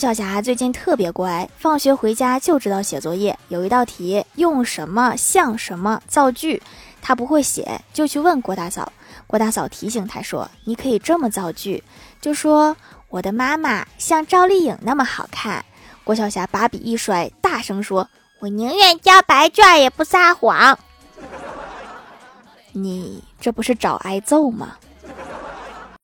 郭晓霞最近特别乖，放学回家就知道写作业。有一道题用什么像什么造句，她不会写就去问郭大嫂。郭大嫂提醒她说：你可以这么造句，就说我的妈妈像赵丽颖那么好看。郭晓霞把笔一摔，大声说：我宁愿交白卷也不撒谎。你这不是找挨揍吗？